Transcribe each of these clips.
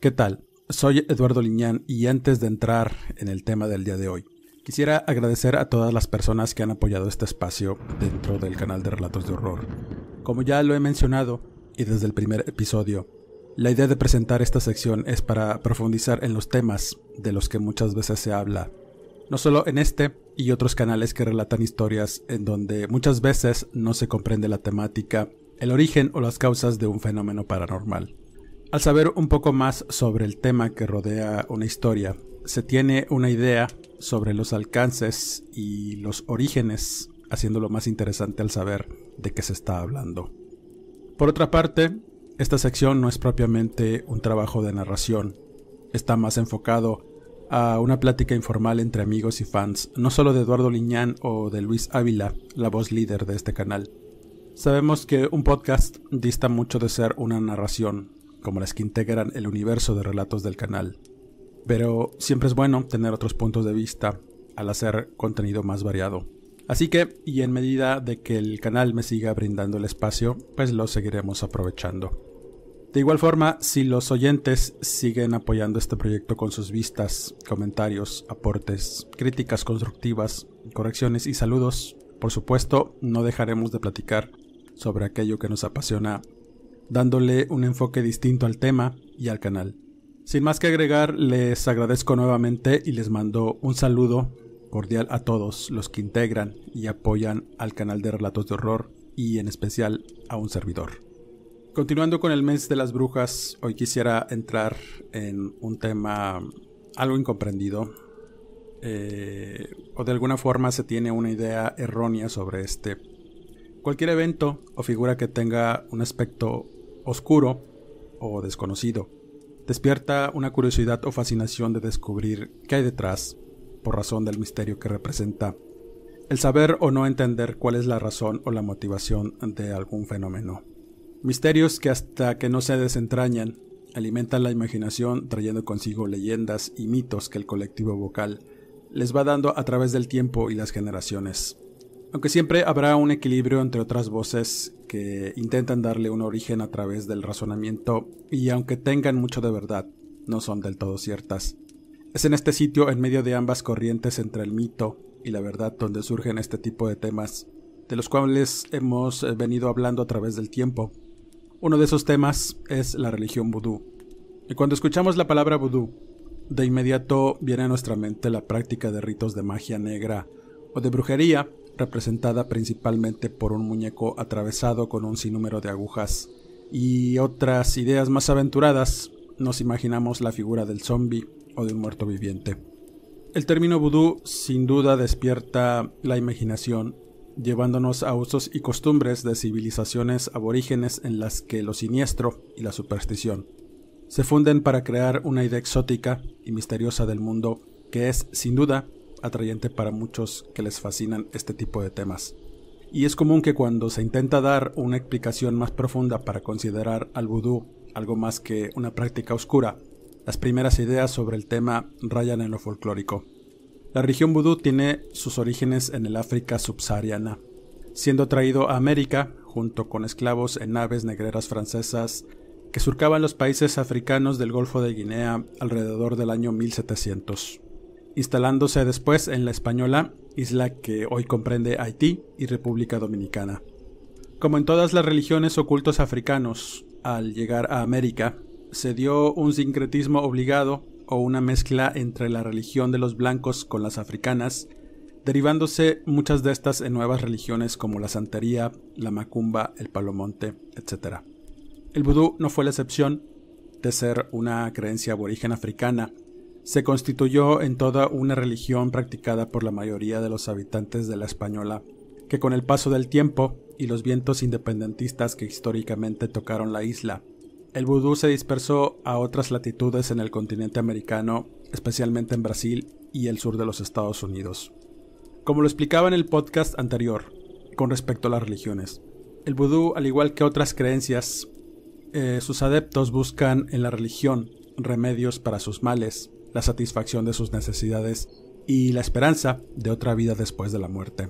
¿Qué tal? Soy Eduardo Liñán y antes de entrar en el tema del día de hoy, quisiera agradecer a todas las personas que han apoyado este espacio dentro del canal de Relatos de Horror. Como ya lo he mencionado y desde el primer episodio, la idea de presentar esta sección es para profundizar en los temas de los que muchas veces se habla, no solo en este y otros canales que relatan historias en donde muchas veces no se comprende la temática, el origen o las causas de un fenómeno paranormal. Al saber un poco más sobre el tema que rodea una historia, se tiene una idea sobre los alcances y los orígenes, haciéndolo más interesante al saber de qué se está hablando. Por otra parte, esta sección no es propiamente un trabajo de narración, está más enfocado a una plática informal entre amigos y fans, no solo de Eduardo Liñán o de Luis Ávila, la voz líder de este canal. Sabemos que un podcast dista mucho de ser una narración, como las que integran el universo de relatos del canal. Pero siempre es bueno tener otros puntos de vista al hacer contenido más variado. Así que, y en medida de que el canal me siga brindando el espacio, pues lo seguiremos aprovechando. De igual forma, si los oyentes siguen apoyando este proyecto con sus vistas, comentarios, aportes, críticas constructivas, correcciones y saludos, por supuesto, no dejaremos de platicar sobre aquello que nos apasiona dándole un enfoque distinto al tema y al canal. Sin más que agregar, les agradezco nuevamente y les mando un saludo cordial a todos los que integran y apoyan al canal de Relatos de Horror y en especial a un servidor. Continuando con el mes de las brujas, hoy quisiera entrar en un tema algo incomprendido eh, o de alguna forma se tiene una idea errónea sobre este. Cualquier evento o figura que tenga un aspecto oscuro o desconocido. Despierta una curiosidad o fascinación de descubrir qué hay detrás, por razón del misterio que representa. El saber o no entender cuál es la razón o la motivación de algún fenómeno. Misterios que hasta que no se desentrañan, alimentan la imaginación trayendo consigo leyendas y mitos que el colectivo vocal les va dando a través del tiempo y las generaciones. Aunque siempre habrá un equilibrio entre otras voces que intentan darle un origen a través del razonamiento y aunque tengan mucho de verdad, no son del todo ciertas. Es en este sitio, en medio de ambas corrientes entre el mito y la verdad, donde surgen este tipo de temas, de los cuales hemos eh, venido hablando a través del tiempo. Uno de esos temas es la religión vudú. Y cuando escuchamos la palabra vudú, de inmediato viene a nuestra mente la práctica de ritos de magia negra o de brujería representada principalmente por un muñeco atravesado con un sinnúmero de agujas. Y otras ideas más aventuradas, nos imaginamos la figura del zombie o de un muerto viviente. El término vudú sin duda despierta la imaginación, llevándonos a usos y costumbres de civilizaciones aborígenes en las que lo siniestro y la superstición se funden para crear una idea exótica y misteriosa del mundo que es, sin duda, atrayente para muchos que les fascinan este tipo de temas. Y es común que cuando se intenta dar una explicación más profunda para considerar al vudú algo más que una práctica oscura, las primeras ideas sobre el tema rayan en lo folclórico. La religión vudú tiene sus orígenes en el África subsahariana, siendo traído a América junto con esclavos en naves negreras francesas que surcaban los países africanos del Golfo de Guinea alrededor del año 1700 instalándose después en la Española, isla que hoy comprende Haití y República Dominicana. Como en todas las religiones ocultos africanos, al llegar a América, se dio un sincretismo obligado o una mezcla entre la religión de los blancos con las africanas, derivándose muchas de estas en nuevas religiones como la santería, la macumba, el palomonte, etc. El vudú no fue la excepción de ser una creencia aborigen africana, se constituyó en toda una religión practicada por la mayoría de los habitantes de la Española, que con el paso del tiempo y los vientos independentistas que históricamente tocaron la isla, el vudú se dispersó a otras latitudes en el continente americano, especialmente en Brasil y el sur de los Estados Unidos. Como lo explicaba en el podcast anterior, con respecto a las religiones, el vudú, al igual que otras creencias, eh, sus adeptos buscan en la religión remedios para sus males, la satisfacción de sus necesidades y la esperanza de otra vida después de la muerte.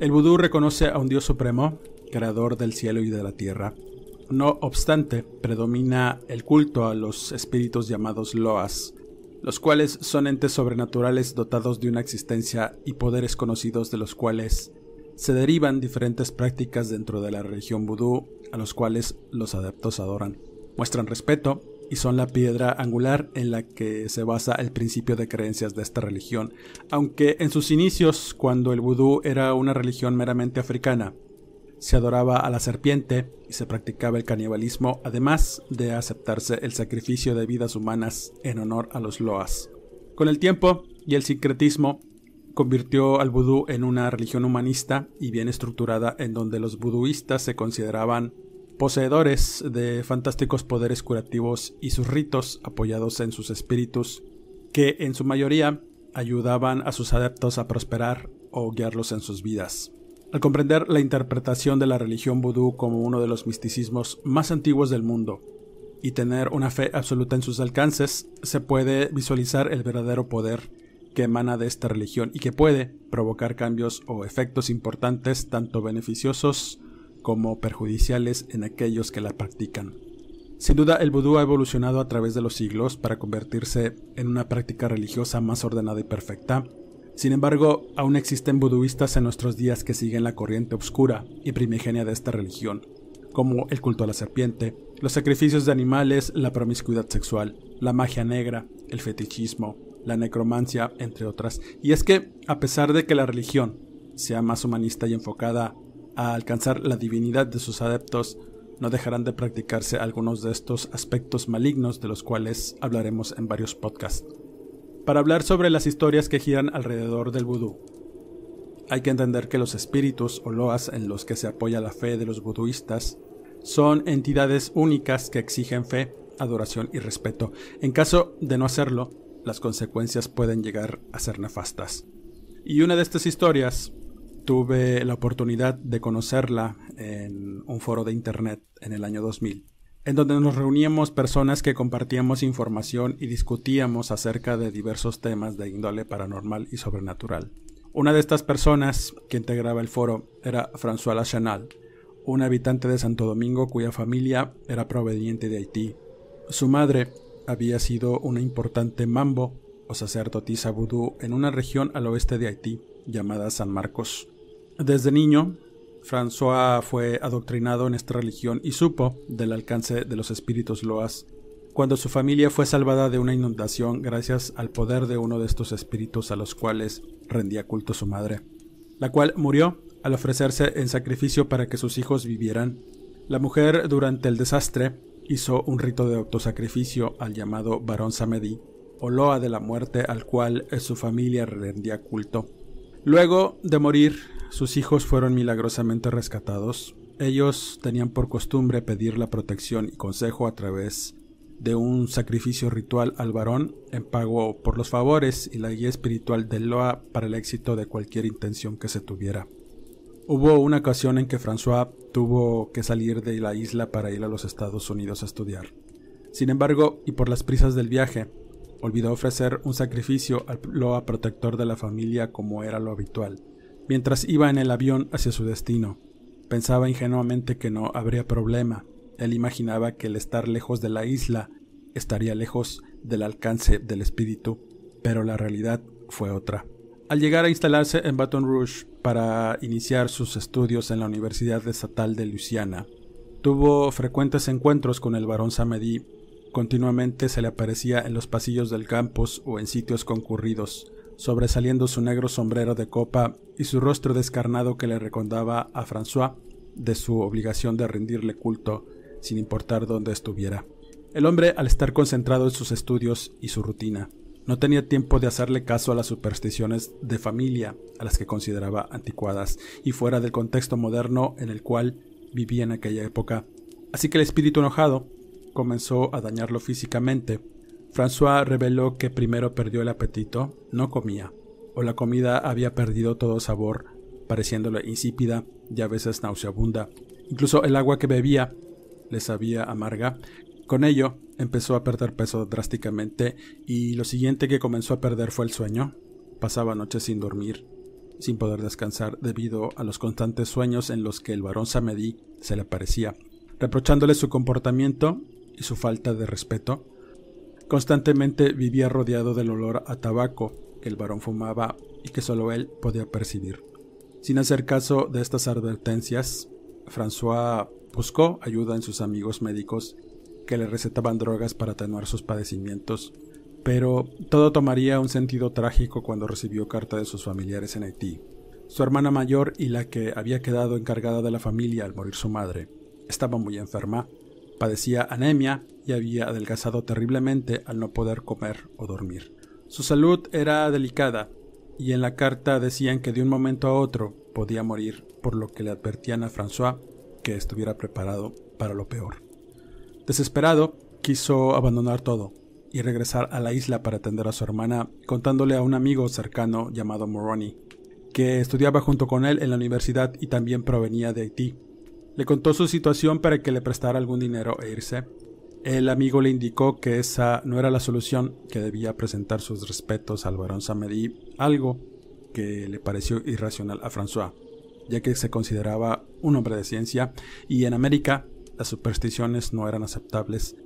El vudú reconoce a un Dios supremo, creador del cielo y de la tierra. No obstante, predomina el culto a los espíritus llamados loas, los cuales son entes sobrenaturales dotados de una existencia y poderes conocidos de los cuales se derivan diferentes prácticas dentro de la religión vudú a los cuales los adeptos adoran. Muestran respeto y son la piedra angular en la que se basa el principio de creencias de esta religión, aunque en sus inicios, cuando el vudú era una religión meramente africana, se adoraba a la serpiente y se practicaba el canibalismo, además de aceptarse el sacrificio de vidas humanas en honor a los loas. Con el tiempo y el sincretismo, convirtió al vudú en una religión humanista y bien estructurada en donde los buduistas se consideraban poseedores de fantásticos poderes curativos y sus ritos apoyados en sus espíritus, que en su mayoría ayudaban a sus adeptos a prosperar o guiarlos en sus vidas. Al comprender la interpretación de la religión vudú como uno de los misticismos más antiguos del mundo y tener una fe absoluta en sus alcances, se puede visualizar el verdadero poder que emana de esta religión y que puede provocar cambios o efectos importantes tanto beneficiosos como perjudiciales en aquellos que la practican. Sin duda, el vudú ha evolucionado a través de los siglos para convertirse en una práctica religiosa más ordenada y perfecta. Sin embargo, aún existen buduistas en nuestros días que siguen la corriente oscura y primigenia de esta religión, como el culto a la serpiente, los sacrificios de animales, la promiscuidad sexual, la magia negra, el fetichismo, la necromancia, entre otras. Y es que, a pesar de que la religión sea más humanista y enfocada a alcanzar la divinidad de sus adeptos, no dejarán de practicarse algunos de estos aspectos malignos de los cuales hablaremos en varios podcasts. Para hablar sobre las historias que giran alrededor del vudú, hay que entender que los espíritus o loas en los que se apoya la fe de los buduistas son entidades únicas que exigen fe, adoración y respeto. En caso de no hacerlo, las consecuencias pueden llegar a ser nefastas. Y una de estas historias tuve la oportunidad de conocerla en un foro de internet en el año 2000, en donde nos reuníamos personas que compartíamos información y discutíamos acerca de diversos temas de índole paranormal y sobrenatural. Una de estas personas que integraba el foro era François Lachanal, un habitante de Santo Domingo cuya familia era proveniente de Haití. Su madre había sido una importante mambo o sacerdotisa vudú en una región al oeste de Haití llamada San Marcos. Desde niño, François fue adoctrinado en esta religión y supo del alcance de los espíritus loas cuando su familia fue salvada de una inundación gracias al poder de uno de estos espíritus a los cuales rendía culto su madre, la cual murió al ofrecerse en sacrificio para que sus hijos vivieran. La mujer durante el desastre hizo un rito de autosacrificio al llamado Barón Samedi, o loa de la muerte al cual su familia rendía culto. Luego de morir, sus hijos fueron milagrosamente rescatados. Ellos tenían por costumbre pedir la protección y consejo a través de un sacrificio ritual al varón en pago por los favores y la guía espiritual del Loa para el éxito de cualquier intención que se tuviera. Hubo una ocasión en que François tuvo que salir de la isla para ir a los Estados Unidos a estudiar. Sin embargo, y por las prisas del viaje, olvidó ofrecer un sacrificio al Loa protector de la familia como era lo habitual. Mientras iba en el avión hacia su destino, pensaba ingenuamente que no habría problema. Él imaginaba que el estar lejos de la isla estaría lejos del alcance del espíritu, pero la realidad fue otra. Al llegar a instalarse en Baton Rouge para iniciar sus estudios en la Universidad Estatal de Luisiana, tuvo frecuentes encuentros con el barón Samedi Continuamente se le aparecía en los pasillos del campus o en sitios concurridos, sobresaliendo su negro sombrero de copa y su rostro descarnado que le recordaba a François de su obligación de rendirle culto sin importar dónde estuviera. El hombre, al estar concentrado en sus estudios y su rutina, no tenía tiempo de hacerle caso a las supersticiones de familia, a las que consideraba anticuadas y fuera del contexto moderno en el cual vivía en aquella época. Así que el espíritu enojado comenzó a dañarlo físicamente. François reveló que primero perdió el apetito, no comía, o la comida había perdido todo sabor, pareciéndole insípida y a veces nauseabunda. Incluso el agua que bebía le sabía amarga. Con ello, empezó a perder peso drásticamente y lo siguiente que comenzó a perder fue el sueño. Pasaba noches sin dormir, sin poder descansar debido a los constantes sueños en los que el varón Samedi se le aparecía, reprochándole su comportamiento y su falta de respeto. Constantemente vivía rodeado del olor a tabaco que el varón fumaba y que solo él podía percibir. Sin hacer caso de estas advertencias, François buscó ayuda en sus amigos médicos que le recetaban drogas para atenuar sus padecimientos, pero todo tomaría un sentido trágico cuando recibió carta de sus familiares en Haití. Su hermana mayor y la que había quedado encargada de la familia al morir su madre estaba muy enferma, padecía anemia y había adelgazado terriblemente al no poder comer o dormir. Su salud era delicada y en la carta decían que de un momento a otro podía morir, por lo que le advertían a François que estuviera preparado para lo peor. Desesperado, quiso abandonar todo y regresar a la isla para atender a su hermana, contándole a un amigo cercano llamado Moroni, que estudiaba junto con él en la universidad y también provenía de Haití. Le contó su situación para que le prestara algún dinero e irse. El amigo le indicó que esa no era la solución, que debía presentar sus respetos al barón Samedi, algo que le pareció irracional a François, ya que se consideraba un hombre de ciencia y en América las supersticiones no eran aceptables,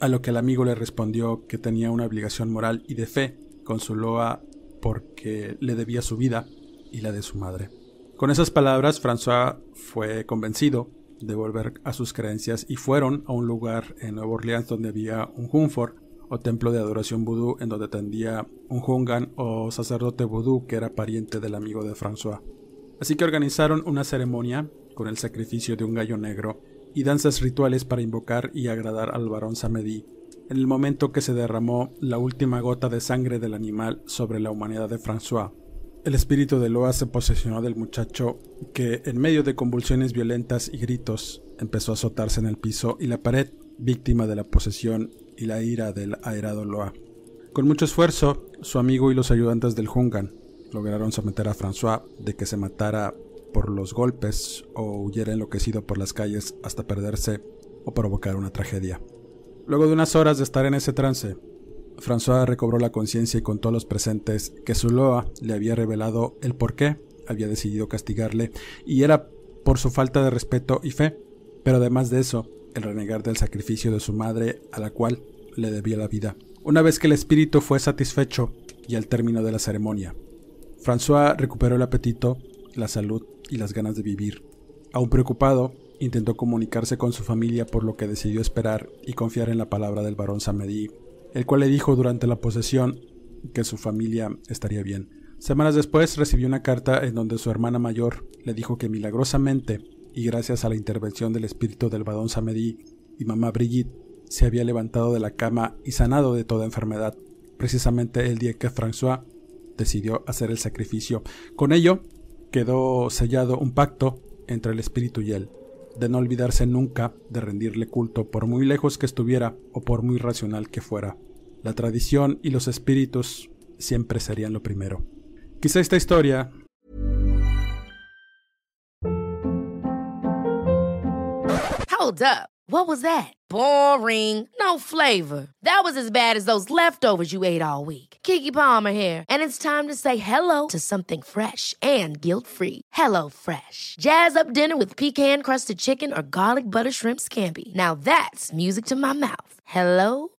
a lo que el amigo le respondió que tenía una obligación moral y de fe con su loa porque le debía su vida y la de su madre. Con esas palabras, François fue convencido de volver a sus creencias y fueron a un lugar en Nueva Orleans donde había un Hunfor o templo de adoración vudú en donde tendía un Hungan o sacerdote vudú que era pariente del amigo de François. Así que organizaron una ceremonia con el sacrificio de un gallo negro y danzas rituales para invocar y agradar al varón Samedi, en el momento que se derramó la última gota de sangre del animal sobre la humanidad de François. El espíritu de Loa se posesionó del muchacho que, en medio de convulsiones violentas y gritos, empezó a azotarse en el piso y la pared, víctima de la posesión y la ira del aerado Loa. Con mucho esfuerzo, su amigo y los ayudantes del Jungan lograron someter a François de que se matara por los golpes o huyera enloquecido por las calles hasta perderse o provocar una tragedia. Luego de unas horas de estar en ese trance, François recobró la conciencia y contó a los presentes que su loa le había revelado el por qué había decidido castigarle y era por su falta de respeto y fe, pero además de eso, el renegar del sacrificio de su madre a la cual le debía la vida. Una vez que el espíritu fue satisfecho y al término de la ceremonia, François recuperó el apetito, la salud y las ganas de vivir. Aún preocupado, intentó comunicarse con su familia por lo que decidió esperar y confiar en la palabra del barón Samedi, el cual le dijo durante la posesión que su familia estaría bien. Semanas después recibió una carta en donde su hermana mayor le dijo que milagrosamente y gracias a la intervención del espíritu del barón Samedi y mamá Brigitte se había levantado de la cama y sanado de toda enfermedad, precisamente el día que François decidió hacer el sacrificio. Con ello, quedó sellado un pacto entre el espíritu y él, de no olvidarse nunca de rendirle culto por muy lejos que estuviera o por muy racional que fuera. La tradición y los espíritus siempre serían lo primero. Quizá esta historia Hold up. What was that? Boring. No flavor. That was as bad as those leftovers you ate all week. Kiki Palmer here, and it's time to say hello to something fresh and guilt-free. Hello Fresh. Jazz up dinner with pecan-crusted chicken or garlic butter shrimp scampi. Now that's music to my mouth. Hello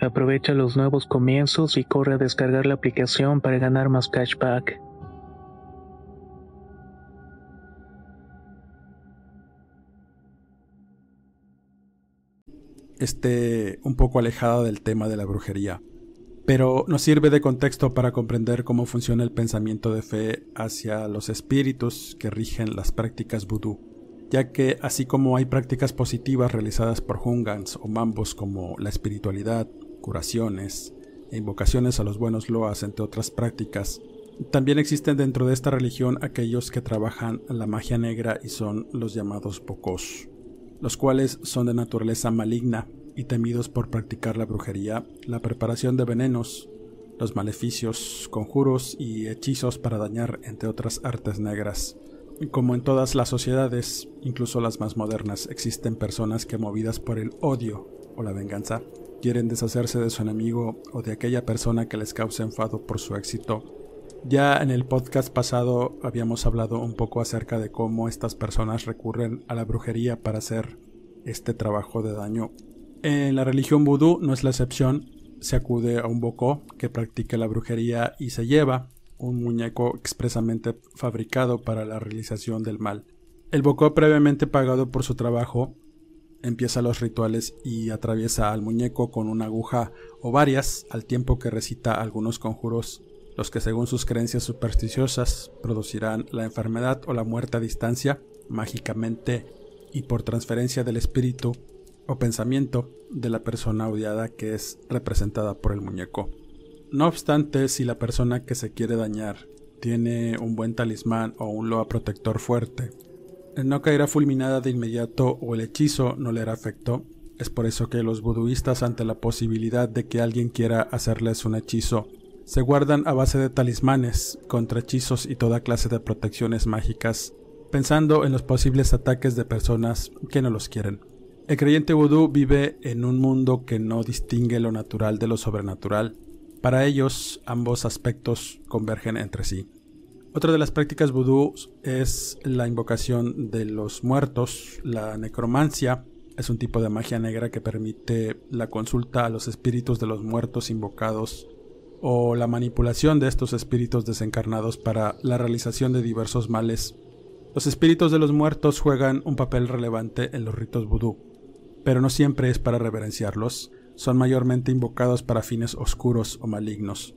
Aprovecha los nuevos comienzos y corre a descargar la aplicación para ganar más cashback. Esté un poco alejada del tema de la brujería, pero nos sirve de contexto para comprender cómo funciona el pensamiento de fe hacia los espíritus que rigen las prácticas vudú, ya que así como hay prácticas positivas realizadas por Hungans o Mambos como la espiritualidad, curaciones e invocaciones a los buenos loas, entre otras prácticas. También existen dentro de esta religión aquellos que trabajan la magia negra y son los llamados pocos, los cuales son de naturaleza maligna y temidos por practicar la brujería, la preparación de venenos, los maleficios, conjuros y hechizos para dañar, entre otras artes negras. Como en todas las sociedades, incluso las más modernas, existen personas que movidas por el odio o la venganza quieren deshacerse de su enemigo o de aquella persona que les cause enfado por su éxito. Ya en el podcast pasado habíamos hablado un poco acerca de cómo estas personas recurren a la brujería para hacer este trabajo de daño. En la religión vudú no es la excepción, se acude a un bocó que practica la brujería y se lleva un muñeco expresamente fabricado para la realización del mal. El bocó previamente pagado por su trabajo empieza los rituales y atraviesa al muñeco con una aguja o varias al tiempo que recita algunos conjuros, los que según sus creencias supersticiosas producirán la enfermedad o la muerte a distancia, mágicamente y por transferencia del espíritu o pensamiento de la persona odiada que es representada por el muñeco. No obstante, si la persona que se quiere dañar tiene un buen talismán o un loa protector fuerte, no caerá fulminada de inmediato o el hechizo no le hará efecto. Es por eso que los buduistas ante la posibilidad de que alguien quiera hacerles un hechizo, se guardan a base de talismanes, contra hechizos y toda clase de protecciones mágicas, pensando en los posibles ataques de personas que no los quieren. El creyente vudú vive en un mundo que no distingue lo natural de lo sobrenatural. Para ellos, ambos aspectos convergen entre sí. Otra de las prácticas vudú es la invocación de los muertos, la necromancia. Es un tipo de magia negra que permite la consulta a los espíritus de los muertos invocados o la manipulación de estos espíritus desencarnados para la realización de diversos males. Los espíritus de los muertos juegan un papel relevante en los ritos vudú, pero no siempre es para reverenciarlos, son mayormente invocados para fines oscuros o malignos.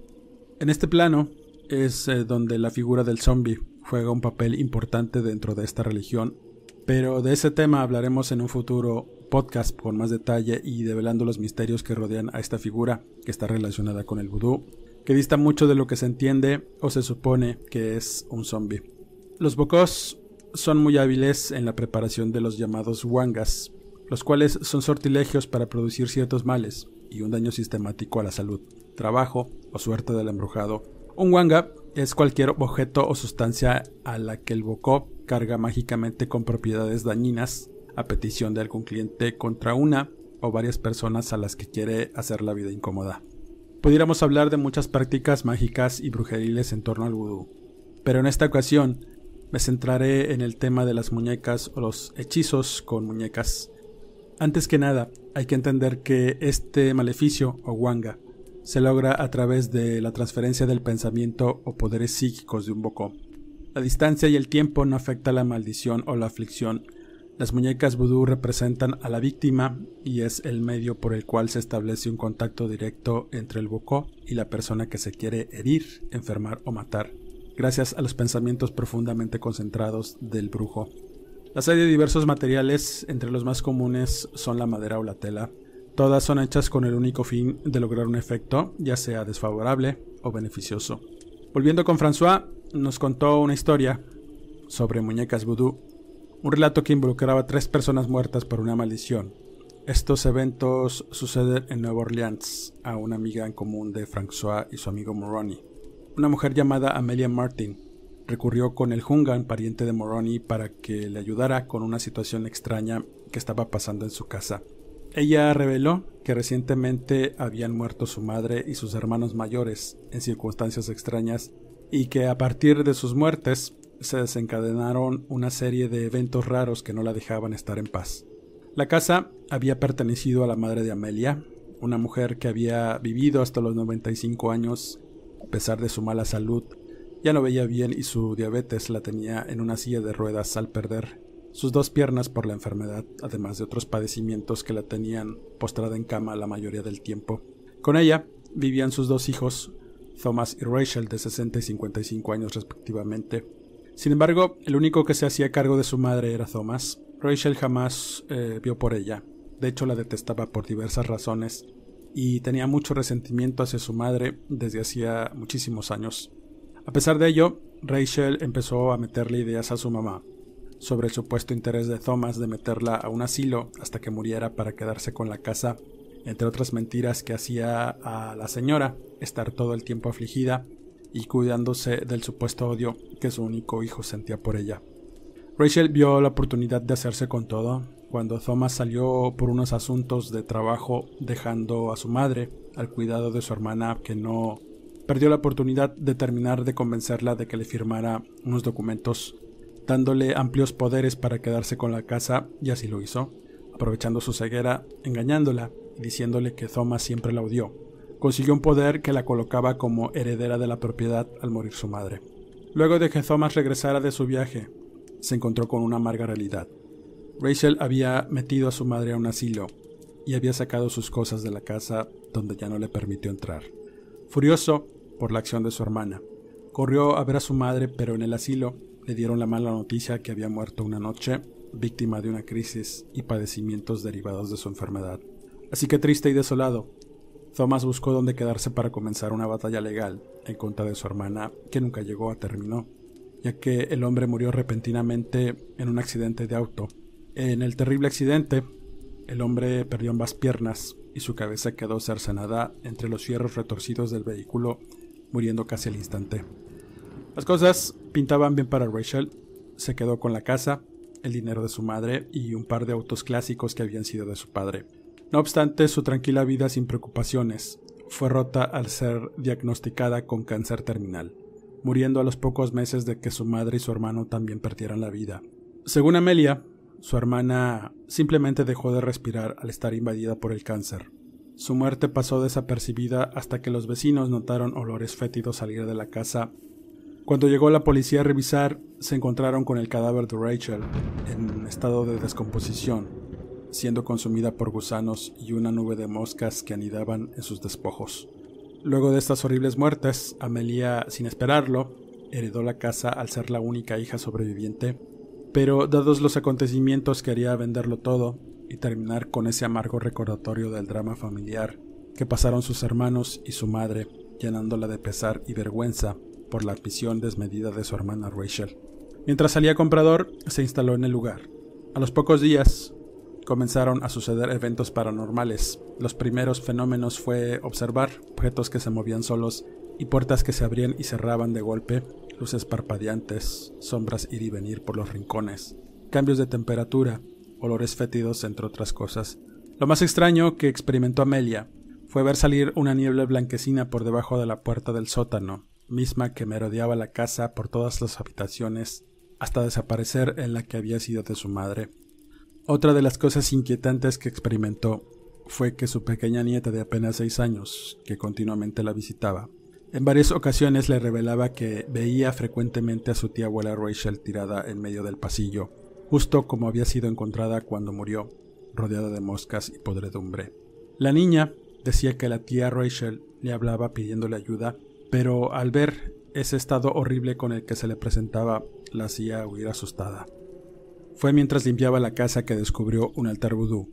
En este plano, es eh, donde la figura del zombie juega un papel importante dentro de esta religión, pero de ese tema hablaremos en un futuro podcast con más detalle y develando los misterios que rodean a esta figura que está relacionada con el vudú, que dista mucho de lo que se entiende o se supone que es un zombie. Los bocos son muy hábiles en la preparación de los llamados wangas, los cuales son sortilegios para producir ciertos males y un daño sistemático a la salud, trabajo o suerte del embrujado. Un wanga es cualquier objeto o sustancia a la que el bocó carga mágicamente con propiedades dañinas a petición de algún cliente contra una o varias personas a las que quiere hacer la vida incómoda. Pudiéramos hablar de muchas prácticas mágicas y brujeriles en torno al vudú, pero en esta ocasión me centraré en el tema de las muñecas o los hechizos con muñecas. Antes que nada, hay que entender que este maleficio o wanga se logra a través de la transferencia del pensamiento o poderes psíquicos de un bocó. La distancia y el tiempo no afecta la maldición o la aflicción. Las muñecas vudú representan a la víctima y es el medio por el cual se establece un contacto directo entre el bocó y la persona que se quiere herir, enfermar o matar, gracias a los pensamientos profundamente concentrados del brujo. Las hay de diversos materiales, entre los más comunes son la madera o la tela. Todas son hechas con el único fin de lograr un efecto, ya sea desfavorable o beneficioso. Volviendo con François, nos contó una historia sobre muñecas vudú, un relato que involucraba a tres personas muertas por una maldición. Estos eventos suceden en Nueva Orleans a una amiga en común de François y su amigo Moroni. Una mujer llamada Amelia Martin recurrió con el Hungan, pariente de Moroni, para que le ayudara con una situación extraña que estaba pasando en su casa. Ella reveló que recientemente habían muerto su madre y sus hermanos mayores en circunstancias extrañas y que a partir de sus muertes se desencadenaron una serie de eventos raros que no la dejaban estar en paz. La casa había pertenecido a la madre de Amelia, una mujer que había vivido hasta los 95 años a pesar de su mala salud. Ya no veía bien y su diabetes la tenía en una silla de ruedas al perder sus dos piernas por la enfermedad, además de otros padecimientos que la tenían postrada en cama la mayoría del tiempo. Con ella vivían sus dos hijos, Thomas y Rachel, de 60 y 55 años respectivamente. Sin embargo, el único que se hacía cargo de su madre era Thomas. Rachel jamás eh, vio por ella. De hecho, la detestaba por diversas razones y tenía mucho resentimiento hacia su madre desde hacía muchísimos años. A pesar de ello, Rachel empezó a meterle ideas a su mamá sobre el supuesto interés de Thomas de meterla a un asilo hasta que muriera para quedarse con la casa entre otras mentiras que hacía a la señora estar todo el tiempo afligida y cuidándose del supuesto odio que su único hijo sentía por ella. Rachel vio la oportunidad de hacerse con todo cuando Thomas salió por unos asuntos de trabajo dejando a su madre al cuidado de su hermana que no perdió la oportunidad de terminar de convencerla de que le firmara unos documentos dándole amplios poderes para quedarse con la casa y así lo hizo, aprovechando su ceguera, engañándola diciéndole que Thomas siempre la odió. Consiguió un poder que la colocaba como heredera de la propiedad al morir su madre. Luego de que Thomas regresara de su viaje, se encontró con una amarga realidad. Rachel había metido a su madre a un asilo y había sacado sus cosas de la casa donde ya no le permitió entrar. Furioso por la acción de su hermana, corrió a ver a su madre, pero en el asilo le dieron la mala noticia que había muerto una noche, víctima de una crisis y padecimientos derivados de su enfermedad. Así que triste y desolado, Thomas buscó dónde quedarse para comenzar una batalla legal en contra de su hermana que nunca llegó a término, ya que el hombre murió repentinamente en un accidente de auto. En el terrible accidente, el hombre perdió ambas piernas y su cabeza quedó cercenada entre los fierros retorcidos del vehículo, muriendo casi al instante. Las cosas pintaban bien para Rachel. Se quedó con la casa, el dinero de su madre y un par de autos clásicos que habían sido de su padre. No obstante, su tranquila vida sin preocupaciones fue rota al ser diagnosticada con cáncer terminal, muriendo a los pocos meses de que su madre y su hermano también perdieran la vida. Según Amelia, su hermana simplemente dejó de respirar al estar invadida por el cáncer. Su muerte pasó desapercibida hasta que los vecinos notaron olores fétidos salir de la casa. Cuando llegó la policía a revisar, se encontraron con el cadáver de Rachel en estado de descomposición siendo consumida por gusanos y una nube de moscas que anidaban en sus despojos. Luego de estas horribles muertes, Amelia, sin esperarlo, heredó la casa al ser la única hija sobreviviente, pero dados los acontecimientos quería venderlo todo y terminar con ese amargo recordatorio del drama familiar que pasaron sus hermanos y su madre, llenándola de pesar y vergüenza por la ambición desmedida de su hermana Rachel. Mientras salía comprador, se instaló en el lugar. A los pocos días comenzaron a suceder eventos paranormales. Los primeros fenómenos fue observar objetos que se movían solos y puertas que se abrían y cerraban de golpe, luces parpadeantes, sombras ir y venir por los rincones, cambios de temperatura, olores fétidos, entre otras cosas. Lo más extraño que experimentó Amelia fue ver salir una niebla blanquecina por debajo de la puerta del sótano, misma que merodeaba la casa por todas las habitaciones hasta desaparecer en la que había sido de su madre. Otra de las cosas inquietantes que experimentó fue que su pequeña nieta de apenas seis años, que continuamente la visitaba, en varias ocasiones le revelaba que veía frecuentemente a su tía abuela Rachel tirada en medio del pasillo, justo como había sido encontrada cuando murió, rodeada de moscas y podredumbre. La niña decía que la tía Rachel le hablaba pidiéndole ayuda, pero al ver ese estado horrible con el que se le presentaba, la hacía huir asustada. Fue mientras limpiaba la casa que descubrió un altar vudú.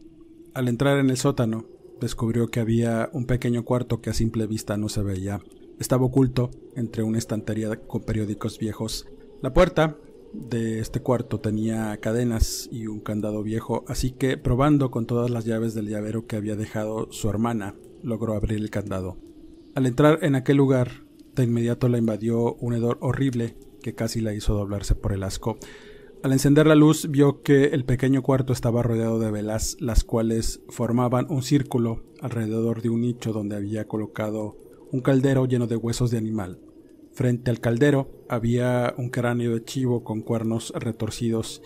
Al entrar en el sótano, descubrió que había un pequeño cuarto que a simple vista no se veía. Estaba oculto entre una estantería con periódicos viejos. La puerta de este cuarto tenía cadenas y un candado viejo, así que probando con todas las llaves del llavero que había dejado su hermana, logró abrir el candado. Al entrar en aquel lugar, inmediato la invadió un hedor horrible que casi la hizo doblarse por el asco. Al encender la luz vio que el pequeño cuarto estaba rodeado de velas, las cuales formaban un círculo alrededor de un nicho donde había colocado un caldero lleno de huesos de animal. Frente al caldero había un cráneo de chivo con cuernos retorcidos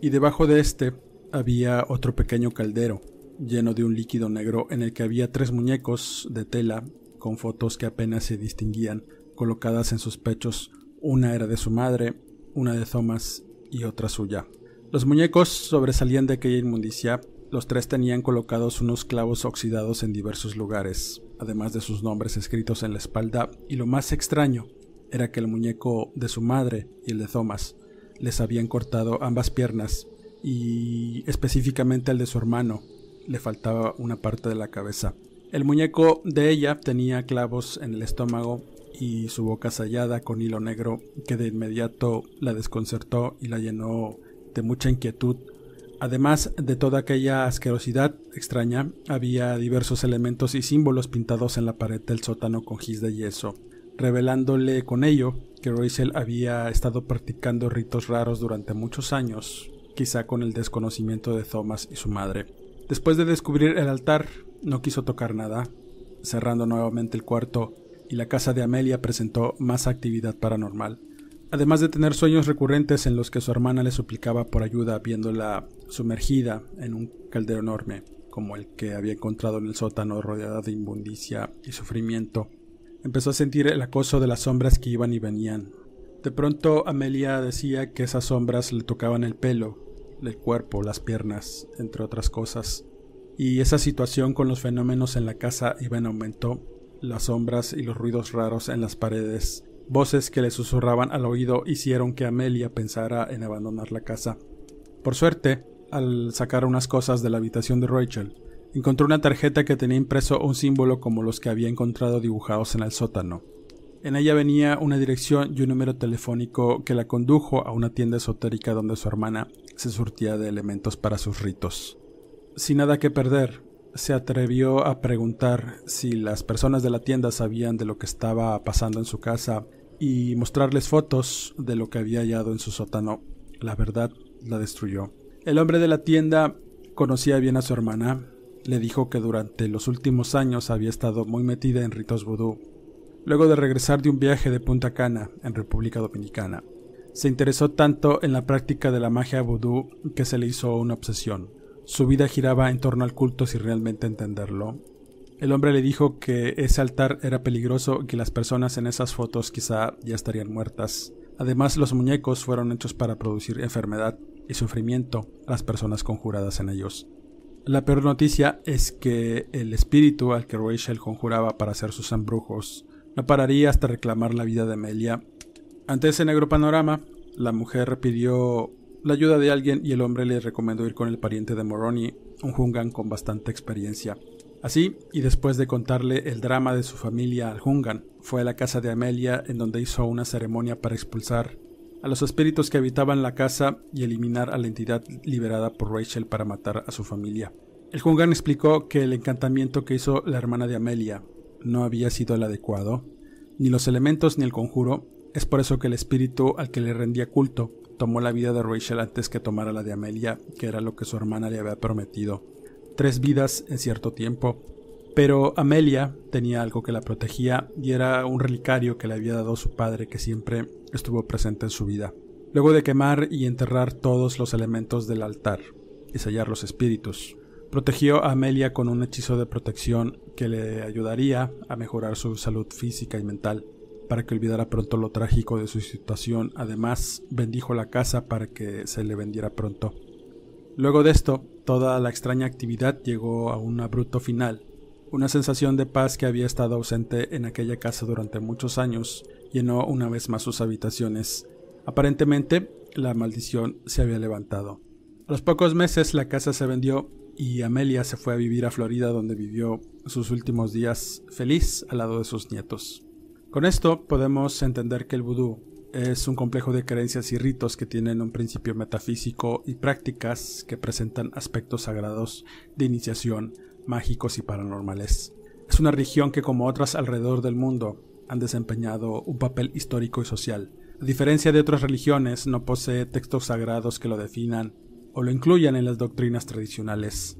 y debajo de este había otro pequeño caldero lleno de un líquido negro en el que había tres muñecos de tela con fotos que apenas se distinguían colocadas en sus pechos. Una era de su madre, una de Thomas y otra suya. Los muñecos sobresalían de aquella inmundicia. Los tres tenían colocados unos clavos oxidados en diversos lugares, además de sus nombres escritos en la espalda, y lo más extraño era que el muñeco de su madre y el de Thomas les habían cortado ambas piernas y específicamente el de su hermano le faltaba una parte de la cabeza. El muñeco de ella tenía clavos en el estómago y su boca sellada con hilo negro que de inmediato la desconcertó y la llenó de mucha inquietud. Además de toda aquella asquerosidad extraña, había diversos elementos y símbolos pintados en la pared del sótano con gis de yeso, revelándole con ello que Rachel había estado practicando ritos raros durante muchos años, quizá con el desconocimiento de Thomas y su madre. Después de descubrir el altar, no quiso tocar nada. Cerrando nuevamente el cuarto, y la casa de Amelia presentó más actividad paranormal, además de tener sueños recurrentes en los que su hermana le suplicaba por ayuda viéndola sumergida en un caldero enorme, como el que había encontrado en el sótano rodeada de inmundicia y sufrimiento. Empezó a sentir el acoso de las sombras que iban y venían. De pronto Amelia decía que esas sombras le tocaban el pelo, el cuerpo, las piernas, entre otras cosas. Y esa situación con los fenómenos en la casa iba en aumento las sombras y los ruidos raros en las paredes, voces que le susurraban al oído hicieron que Amelia pensara en abandonar la casa. Por suerte, al sacar unas cosas de la habitación de Rachel, encontró una tarjeta que tenía impreso un símbolo como los que había encontrado dibujados en el sótano. En ella venía una dirección y un número telefónico que la condujo a una tienda esotérica donde su hermana se surtía de elementos para sus ritos. Sin nada que perder, se atrevió a preguntar si las personas de la tienda sabían de lo que estaba pasando en su casa y mostrarles fotos de lo que había hallado en su sótano. La verdad la destruyó. El hombre de la tienda conocía bien a su hermana. Le dijo que durante los últimos años había estado muy metida en ritos vudú. Luego de regresar de un viaje de Punta Cana, en República Dominicana, se interesó tanto en la práctica de la magia vudú que se le hizo una obsesión. Su vida giraba en torno al culto sin realmente entenderlo. El hombre le dijo que ese altar era peligroso y que las personas en esas fotos quizá ya estarían muertas. Además, los muñecos fueron hechos para producir enfermedad y sufrimiento a las personas conjuradas en ellos. La peor noticia es que el espíritu al que Rachel conjuraba para hacer sus embrujos no pararía hasta reclamar la vida de Amelia. Ante ese negro panorama, la mujer pidió la ayuda de alguien y el hombre le recomendó ir con el pariente de Moroni, un Hungan con bastante experiencia. Así, y después de contarle el drama de su familia al Hungan, fue a la casa de Amelia en donde hizo una ceremonia para expulsar a los espíritus que habitaban la casa y eliminar a la entidad liberada por Rachel para matar a su familia. El Jungan explicó que el encantamiento que hizo la hermana de Amelia no había sido el adecuado, ni los elementos ni el conjuro, es por eso que el espíritu al que le rendía culto tomó la vida de Rachel antes que tomara la de Amelia, que era lo que su hermana le había prometido. Tres vidas en cierto tiempo. Pero Amelia tenía algo que la protegía y era un relicario que le había dado su padre que siempre estuvo presente en su vida. Luego de quemar y enterrar todos los elementos del altar y sellar los espíritus, protegió a Amelia con un hechizo de protección que le ayudaría a mejorar su salud física y mental para que olvidara pronto lo trágico de su situación. Además, bendijo la casa para que se le vendiera pronto. Luego de esto, toda la extraña actividad llegó a un abrupto final. Una sensación de paz que había estado ausente en aquella casa durante muchos años llenó una vez más sus habitaciones. Aparentemente, la maldición se había levantado. A los pocos meses la casa se vendió y Amelia se fue a vivir a Florida donde vivió sus últimos días feliz al lado de sus nietos. Con esto podemos entender que el vudú es un complejo de creencias y ritos que tienen un principio metafísico y prácticas que presentan aspectos sagrados de iniciación, mágicos y paranormales. Es una religión que como otras alrededor del mundo han desempeñado un papel histórico y social. A diferencia de otras religiones, no posee textos sagrados que lo definan o lo incluyan en las doctrinas tradicionales.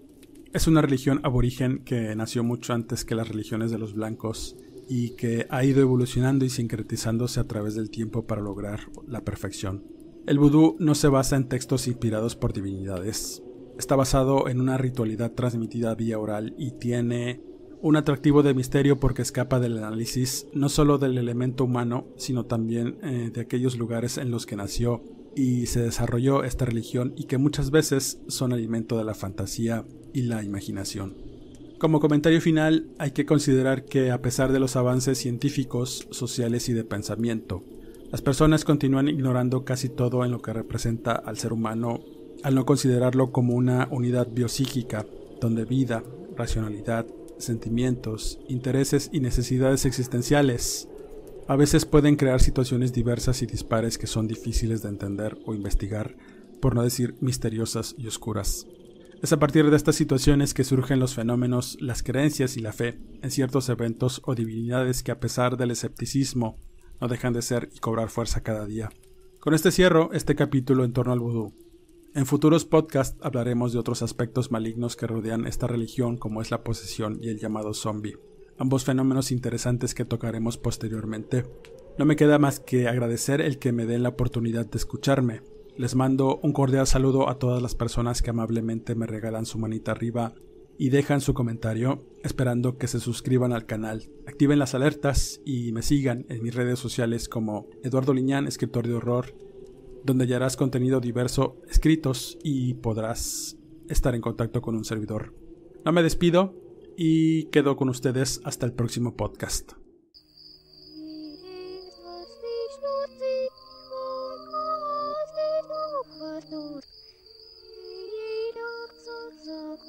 Es una religión aborigen que nació mucho antes que las religiones de los blancos y que ha ido evolucionando y sincretizándose a través del tiempo para lograr la perfección. El vudú no se basa en textos inspirados por divinidades. Está basado en una ritualidad transmitida vía oral y tiene un atractivo de misterio porque escapa del análisis no solo del elemento humano, sino también eh, de aquellos lugares en los que nació y se desarrolló esta religión y que muchas veces son alimento de la fantasía y la imaginación. Como comentario final, hay que considerar que a pesar de los avances científicos, sociales y de pensamiento, las personas continúan ignorando casi todo en lo que representa al ser humano al no considerarlo como una unidad biopsíquica, donde vida, racionalidad, sentimientos, intereses y necesidades existenciales a veces pueden crear situaciones diversas y dispares que son difíciles de entender o investigar, por no decir misteriosas y oscuras. Es a partir de estas situaciones que surgen los fenómenos, las creencias y la fe en ciertos eventos o divinidades que a pesar del escepticismo no dejan de ser y cobrar fuerza cada día. Con este cierro este capítulo en torno al vudú. En futuros podcasts hablaremos de otros aspectos malignos que rodean esta religión como es la posesión y el llamado zombie, ambos fenómenos interesantes que tocaremos posteriormente. No me queda más que agradecer el que me den la oportunidad de escucharme, les mando un cordial saludo a todas las personas que amablemente me regalan su manita arriba y dejan su comentario, esperando que se suscriban al canal, activen las alertas y me sigan en mis redes sociales como Eduardo Liñán, escritor de horror, donde hallarás contenido diverso, escritos y podrás estar en contacto con un servidor. No me despido y quedo con ustedes hasta el próximo podcast.